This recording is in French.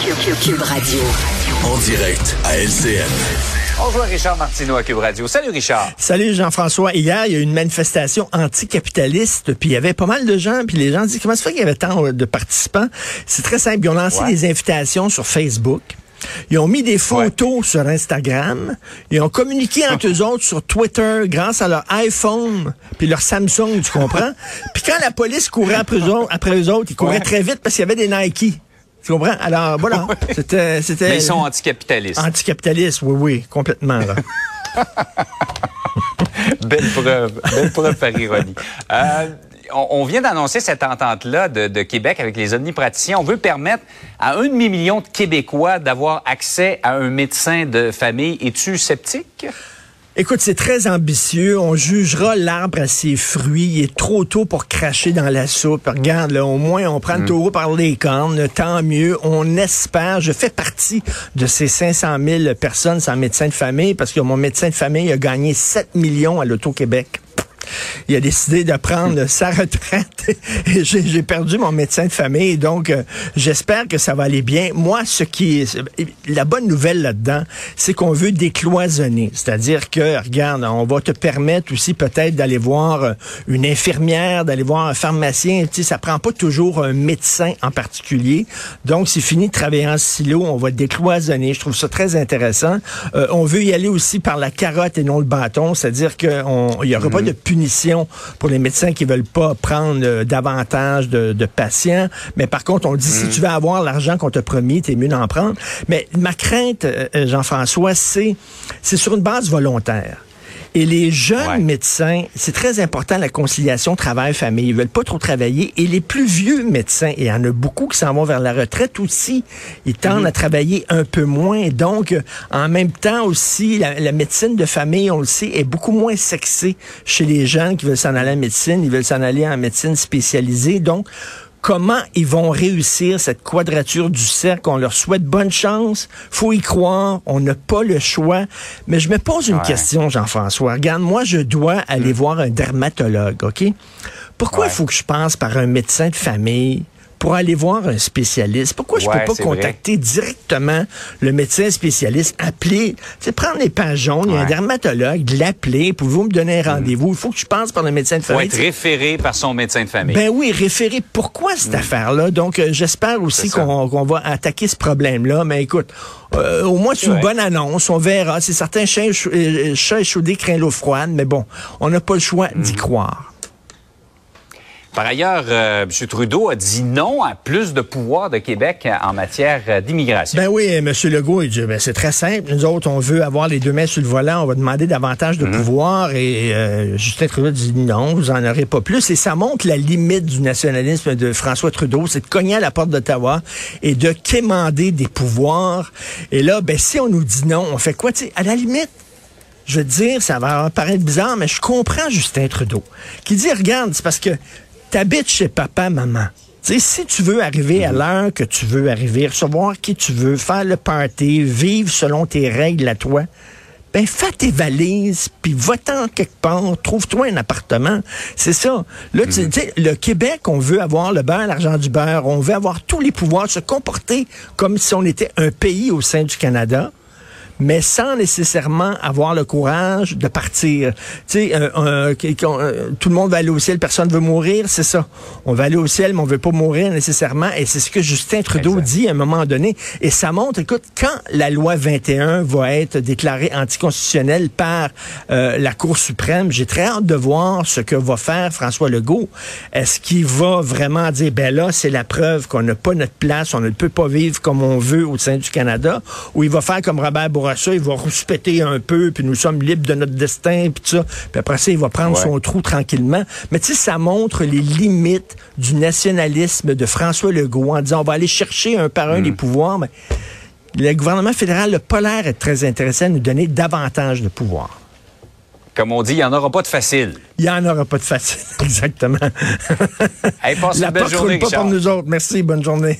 Cube Radio. En direct à LCN. On joue à Richard Martineau à Cube Radio. Salut Richard. Salut Jean-François. Hier, il y a eu une manifestation anticapitaliste, puis il y avait pas mal de gens, puis les gens disent comment ça fait qu'il y avait tant de participants? C'est très simple. Ils ont lancé Ouais. des invitations sur Facebook. Ils ont mis des photos sur Instagram. Ils ont communiqué entre eux autres sur Twitter grâce à leur iPhone puis leur Samsung, tu comprends? puis quand la police courait après eux autres, après eux autres ils couraient Ouais. très vite parce qu'il y avait des Nike. Tu comprends? Alors voilà, c'était c'était Mais ils sont anticapitalistes. anticapitalistes, oui oui, complètement là. Belle preuve. Belle preuve par ironie. Euh, on, on vient d'annoncer cette entente-là de, de Québec avec les omnipraticiens. On veut permettre à un demi-million de Québécois d'avoir accès à un médecin de famille. Es-tu sceptique? Écoute, c'est très ambitieux. On jugera l'arbre à ses fruits. Il est trop tôt pour cracher dans la soupe. Regarde, là, au moins, on prend le taureau par les cornes. Tant mieux. On espère. Je fais partie de ces 500 000 personnes sans médecin de famille parce que mon médecin de famille a gagné 7 millions à l'Auto-Québec il a décidé de prendre sa retraite et j'ai j'ai perdu mon médecin de famille. Donc, euh, j'espère que ça va aller bien. Moi, ce qui est la bonne nouvelle là-dedans, c'est qu'on veut décloisonner. C'est-à-dire que, regarde, on va te permettre aussi peut-être d'aller voir euh, une infirmière, d'aller voir un pharmacien. Tu sais, ça prend pas toujours un médecin en particulier. Donc, c'est fini de travailler en silo. On va décloisonner. Je trouve ça très intéressant. Euh, on veut y aller aussi par la carotte et non le bâton. C'est-à-dire qu'il n'y aura pas de punition pour les médecins qui veulent pas prendre euh, davantage de, de patients. Mais par contre, on dit, si tu veux avoir l'argent qu'on t'a promis, t'es mieux d'en prendre. Mais ma crainte, euh, euh, Jean-François, c'est, c'est sur une base volontaire. Et les jeunes Ouais. médecins, c'est très important la conciliation travail-famille. Ils veulent pas trop travailler. Et les plus vieux médecins, et il y en a beaucoup qui s'en vont vers la retraite aussi, ils tendent à travailler un peu moins. Donc, en même temps aussi, la, la médecine de famille, on le sait, est beaucoup moins sexée chez les jeunes qui veulent s'en aller en médecine. Ils veulent s'en aller en médecine spécialisée. Donc, comment ils vont réussir cette quadrature du cercle? On leur souhaite bonne chance. Faut y croire. On n'a pas le choix. Mais je me pose une Ouais. question, Jean-François. Regarde, moi, je dois aller voir un dermatologue, OK? Pourquoi il Ouais. faut que je passe par un médecin de famille? Pour aller voir un spécialiste. Pourquoi je Ouais, peux pas vrai. contacter directement le médecin spécialiste, appeler, c'est prendre les pages jaunes, il y a un dermatologue, l'appeler, pouvez-vous me donner un rendez-vous? Il faut que je passe par le médecin de Faut famille. être référé par son médecin de famille. Ben oui, référé. Pourquoi cette affaire-là? Donc, euh, j'espère aussi qu'on va attaquer ce problème-là. Mais écoute, euh, au moins, c'est une bonne annonce. On verra. C'est certain, chat, euh, chat échaudé craint l'eau froide. Mais bon, on n'a pas le choix d'y croire. Par ailleurs, euh, M. Trudeau a dit non à plus de pouvoir de Québec en matière euh, d'immigration. Ben oui, M. Legault, il dit, ben, c'est très simple. Nous autres, on veut avoir les deux mains sur le volant. On va demander davantage de Mhm. pouvoir. Et euh, Justin Trudeau dit non, vous en aurez pas plus. Et ça montre la limite du nationalisme de François Trudeau. C'est de cogner à la porte d'Ottawa et de quémander des pouvoirs. Et là, ben, si on nous dit non, on fait quoi? À la limite, je veux dire, ça va paraître bizarre, mais je comprends Justin Trudeau. Qui dit, regarde, c'est parce que t'habites chez papa, maman. Si tu veux arriver à l'heure que tu veux arriver, recevoir qui tu veux, faire le party, vivre selon tes règles à toi, ben fais tes valises, puis va-t'en quelque part, trouve-toi un appartement. C'est ça. Là, tu sais, le Québec, on veut avoir le beurre, l'argent du beurre, on veut avoir tous les pouvoirs, se comporter comme si on était un pays au sein du Canada mais sans nécessairement avoir le courage de partir. Tu sais, euh, tout le monde va aller au ciel, personne veut mourir, c'est ça. On va aller au ciel, mais on veut pas mourir nécessairement, et c'est ce que Justin Trudeau dit à un moment donné. Et ça montre, écoute, quand la loi 21 va être déclarée anticonstitutionnelle par euh, la Cour suprême, j'ai très hâte de voir ce que va faire François Legault. Est-ce qu'il va vraiment dire, ben là, c'est la preuve qu'on n'a pas notre place, on ne peut pas vivre comme on veut au sein du Canada, ou il va faire comme Robert Bourassa, à ça, il va rouspéter un peu, puis nous sommes libres de notre destin, puis tout ça. Puis après ça, il va prendre Ouais. son trou tranquillement. Mais tu sais, ça montre les limites du nationalisme de François Legault en disant on va aller chercher un par un les pouvoirs. Mais le gouvernement fédéral n'a pas l'air très intéressé à nous donner davantage de pouvoir. Comme on dit, il n'y en aura pas de facile. Il n'y en aura pas de facile, exactement. Hey, passe La une belle porte journée, roule pas Richard. pour nous autres. Merci, bonne journée.